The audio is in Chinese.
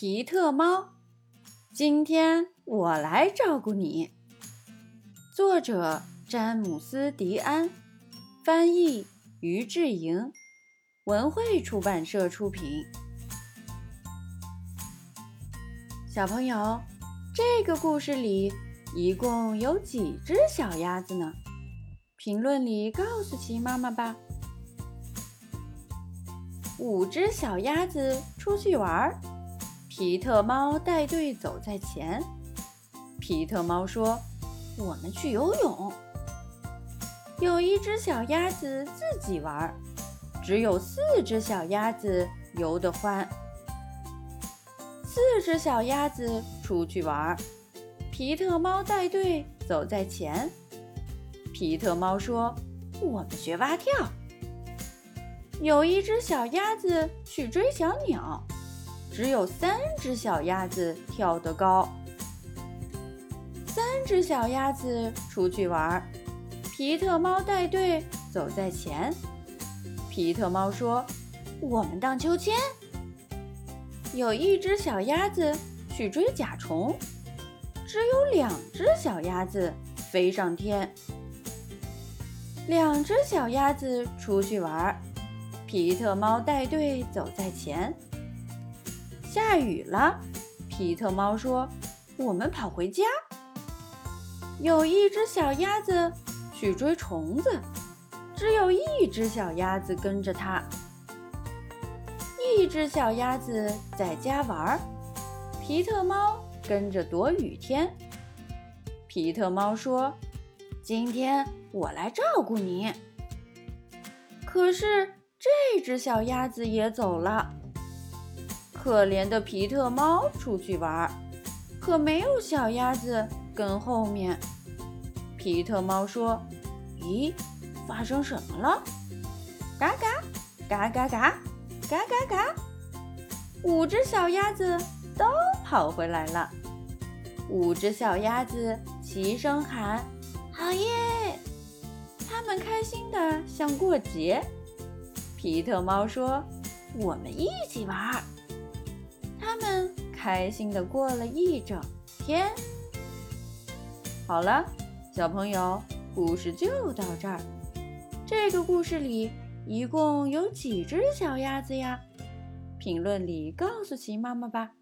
皮特猫，今天我来照顾你。作者：詹姆斯·迪安，翻译：于志莹，文汇出版社出品。小朋友，这个故事里一共有几只小鸭子呢？评论里告诉奇妈妈吧。五只小鸭子出去玩儿，皮特猫带队走在前。皮特猫说：“我们去游泳。”有一只小鸭子自己玩，只有四只小鸭子游得欢。四只小鸭子出去玩，皮特猫带队走在前。皮特猫说：“我们学蛙跳。”有一只小鸭子去追小鸟，只有三只小鸭子跳得高。三只小鸭子出去玩，皮特猫带队走在前。皮特猫说：“我们荡秋千。”有一只小鸭子去追甲虫，只有两只小鸭子飞上天。两只小鸭子出去玩。皮特猫带队走在前。下雨了，皮特猫说：“我们跑回家。”有一只小鸭子去追虫子，只有一只小鸭子跟着它。一只小鸭子在家玩，皮特猫跟着躲雨天。皮特猫说：“今天我来照顾你。”可是。这只小鸭子也走了。可怜的皮特猫出去玩，可没有小鸭子跟后面。皮特猫说：“咦，发生什么了？”嘎嘎，嘎嘎嘎，嘎嘎嘎，五只小鸭子都跑回来了。五只小鸭子齐声喊：“好耶！”它们开心的像过节。皮特猫说：“我们一起玩。”们开心的过了一整天。好了，小朋友，故事就到这儿。这个故事里一共有几只小鸭子呀？评论里告诉奇妈妈吧。